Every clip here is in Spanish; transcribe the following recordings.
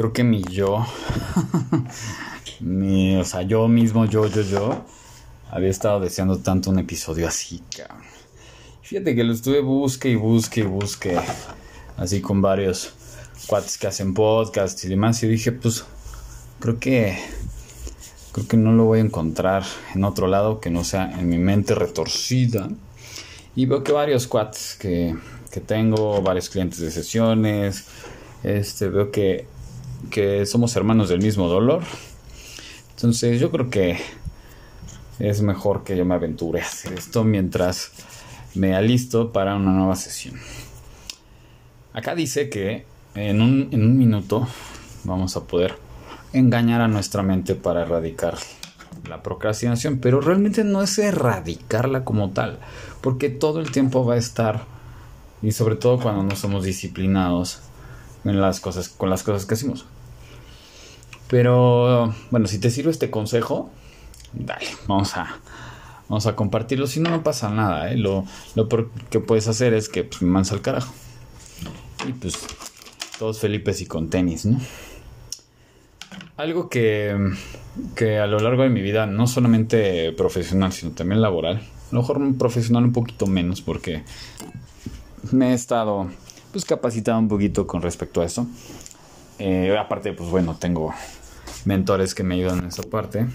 creo que mi yo, o sea, yo mismo, yo, yo, yo, había estado deseando tanto un episodio así, cabrón. Fíjate que lo estuve busque y busque y busque, así con varios cuates que hacen podcasts y demás, y dije, pues, creo que, creo que no lo voy a encontrar en otro lado que no sea en mi mente retorcida. Y veo que varios cuates que, que tengo, varios clientes de sesiones, este, veo que, que somos hermanos del mismo dolor. Entonces yo creo que es mejor que yo me aventure a hacer esto mientras me alisto para una nueva sesión. Acá dice que en un, en un minuto vamos a poder engañar a nuestra mente para erradicar la procrastinación, pero realmente no es erradicarla como tal, porque todo el tiempo va a estar, y sobre todo cuando no somos disciplinados en las cosas, con las cosas que hacemos. Pero bueno, si te sirve este consejo, dale, vamos a, vamos a compartirlo. Si no, no pasa nada. ¿eh? Lo, lo que puedes hacer es que pues, me mansa al carajo. Y pues todos felices y con tenis, ¿no? Algo que, que a lo largo de mi vida, no solamente profesional, sino también laboral, a lo mejor profesional un poquito menos porque me he estado pues capacitado un poquito con respecto a eso. Eh, aparte, pues bueno, tengo mentores que me ayudan en esa parte.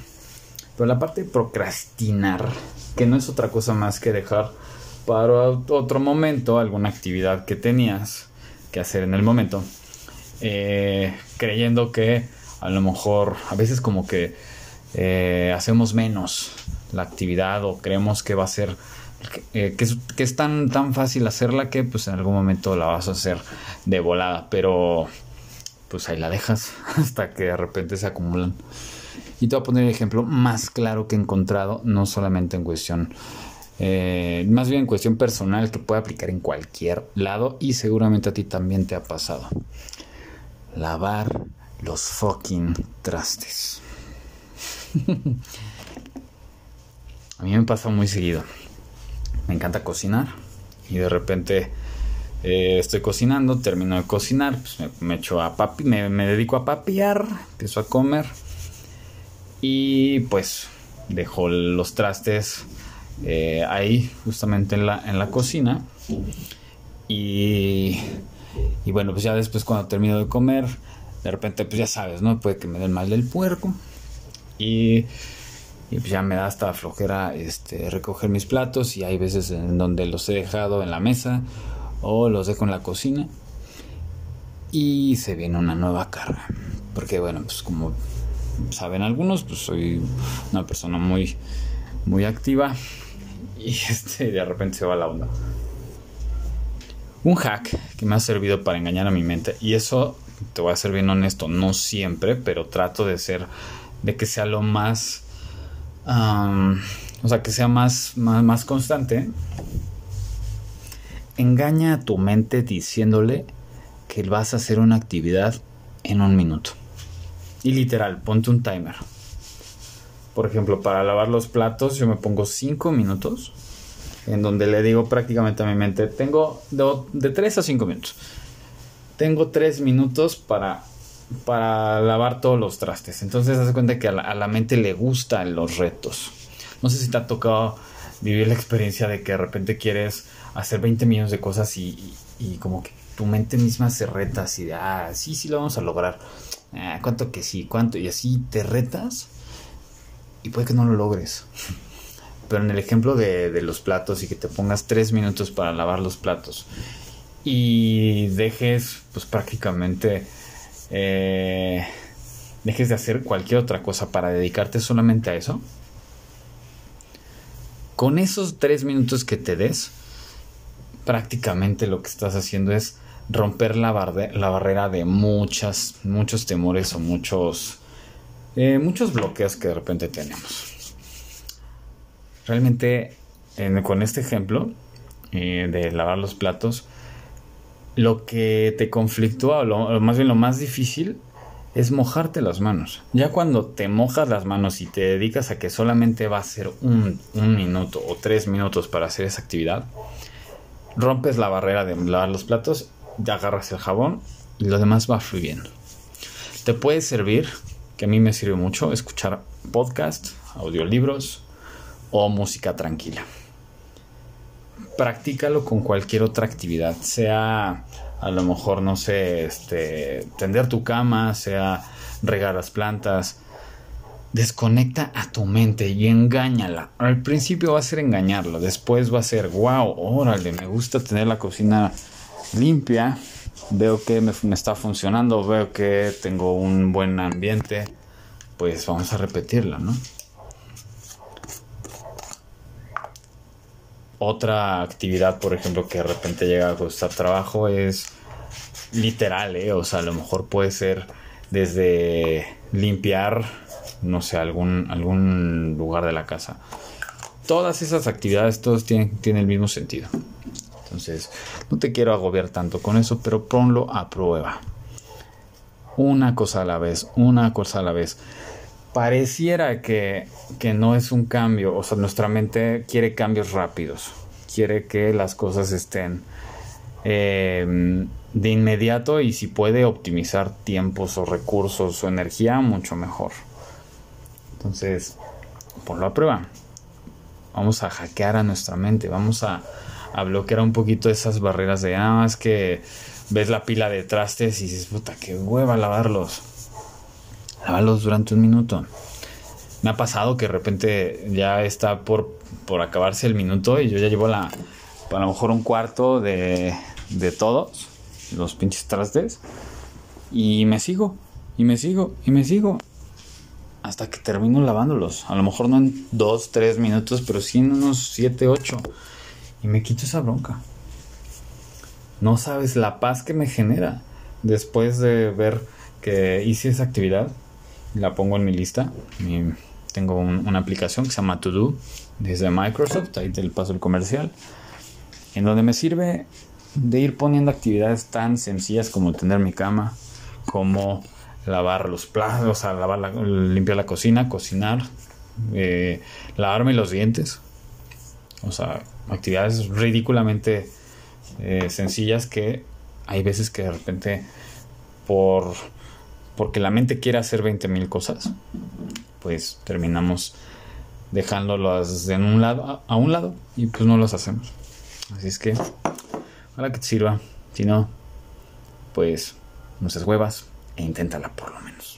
Pero la parte de procrastinar, que no es otra cosa más que dejar para otro momento alguna actividad que tenías que hacer en el momento, eh, creyendo que a lo mejor a veces como que eh, hacemos menos la actividad o creemos que va a ser eh, que, es, tan, tan fácil hacerla que pues en algún momento la vas a hacer de volada, pero pues ahí la dejas hasta que de repente se acumulan. Y te voy a poner el ejemplo más claro que he encontrado, no solamente en cuestión, eh, más bien en cuestión personal que puede aplicar en cualquier lado y seguramente a ti también te ha pasado. Lavar los fucking trastes. a mí me pasa muy seguido me encanta cocinar y de repente eh, estoy cocinando, termino de cocinar, pues me, echo a papi, me, dedico a papiar, empiezo a comer. Y pues dejo los trastes eh, ahí justamente en la, en la cocina. Y, y bueno pues ya después cuando termino de comer de repente pues ya sabes no puede que me den mal del puerco. Y y pues ya me da hasta flojera este, recoger mis platos y hay veces en donde los he dejado en la mesa o los dejo en la cocina. Y se viene una nueva carga. Porque bueno pues como saben algunos pues soy una persona muy muy activa. Y este de repente se va la onda. Un hack que me ha servido para engañar a mi mente y eso te voy a ser bien honesto no siempre pero trato de ser de que sea lo más o sea, que sea más, más, constante, engaña a tu mente diciéndole que vas a hacer una actividad en un minuto. Y literal, ponte un timer. Por ejemplo, para lavar los platos yo me pongo 5 minutos en donde le digo prácticamente a mi mente, tengo de, 3 a 5 minutos. Tengo 3 minutos para para lavar todos los trastes. Entonces, haz cuenta que a la, mente le gustan los retos. No sé si te ha tocado vivir la experiencia de que de repente quieres hacer 20 millones de cosas y, como que tu mente misma se reta así de, ah, sí, sí lo vamos a lograr. Ah, ¿Cuánto que sí? ¿Cuánto? Y así te retas y puede que no lo logres. Pero en el ejemplo de, de los platos y que te pongas 3 minutos para lavar los platos y dejes pues prácticamente eh, dejes de hacer cualquier otra cosa para dedicarte solamente a eso, con esos tres minutos que te des, prácticamente lo que estás haciendo es romper la, la barrera de muchas, muchos temores o muchos, eh, muchos bloqueos que de repente tenemos. Realmente, con este ejemplo eh, de lavar los platos, lo que te conflictúa, o más bien lo más difícil, es mojarte las manos. Ya cuando te mojas las manos y te dedicas a que solamente va a ser un, minuto o tres minutos para hacer esa actividad, rompes la barrera de lavar los platos, ya agarras el jabón y lo demás va fluyendo. te puede servir, que a mí me sirve mucho, escuchar podcast, audiolibros o música tranquila. Practícalo con cualquier otra actividad, sea a lo mejor, no sé, este, tender tu cama, sea regar las plantas. Desconecta a tu mente y engáñala. Al principio va a ser engañarla, después va a ser, wow, órale, me gusta tener la cocina limpia, veo que me, está funcionando, veo que tengo un buen ambiente, pues vamos a repetirla, ¿no? Otra actividad, por ejemplo, que de repente llega a costar trabajo es literal, ¿eh? O sea, a lo mejor puede ser desde limpiar, no sé, algún, algún lugar de la casa. Todas esas actividades, todos tienen, tienen el mismo sentido. Entonces, no te quiero agobiar tanto con eso, pero ponlo a prueba. Una cosa a la vez, una cosa a la vez. Pareciera que, que no es un cambio, o sea, nuestra mente quiere cambios rápidos, quiere que las cosas estén eh, de inmediato y si puede optimizar tiempos o recursos o energía, mucho mejor. Entonces, ponlo a prueba. Vamos a hackear a nuestra mente, vamos a a bloquear un poquito esas barreras de, ah, es que ves la pila de trastes y dices, puta, qué hueva lavarlos. Lávalos durante un minuto. Me ha pasado que de repente ya está por, por acabarse el minuto y yo ya llevo la, a lo mejor un cuarto de, de todos los pinches trastes y me sigo, y me sigo, y me sigo hasta que termino lavándolos. A lo mejor no en dos, tres minutos, pero sí en unos siete, ocho y me quito esa bronca. No sabes la paz que me genera después de ver que hice esa actividad. La pongo en mi lista. tengo una aplicación que se llama To Do desde Microsoft, ahí te paso el comercial, en donde me sirve de ir poniendo actividades tan sencillas como tener mi cama, como lavar los platos, o sea, lavar limpiar la cocina, cocinar, eh, lavarme los dientes, o sea, actividades ridículamente eh, sencillas que hay veces que de repente por porque la mente quiere hacer 20 mil cosas, pues terminamos dejándolas en un lado, a un lado y pues no las hacemos. Así es que, ojalá que te sirva. Si no, pues no seas huevas e inténtala por lo menos.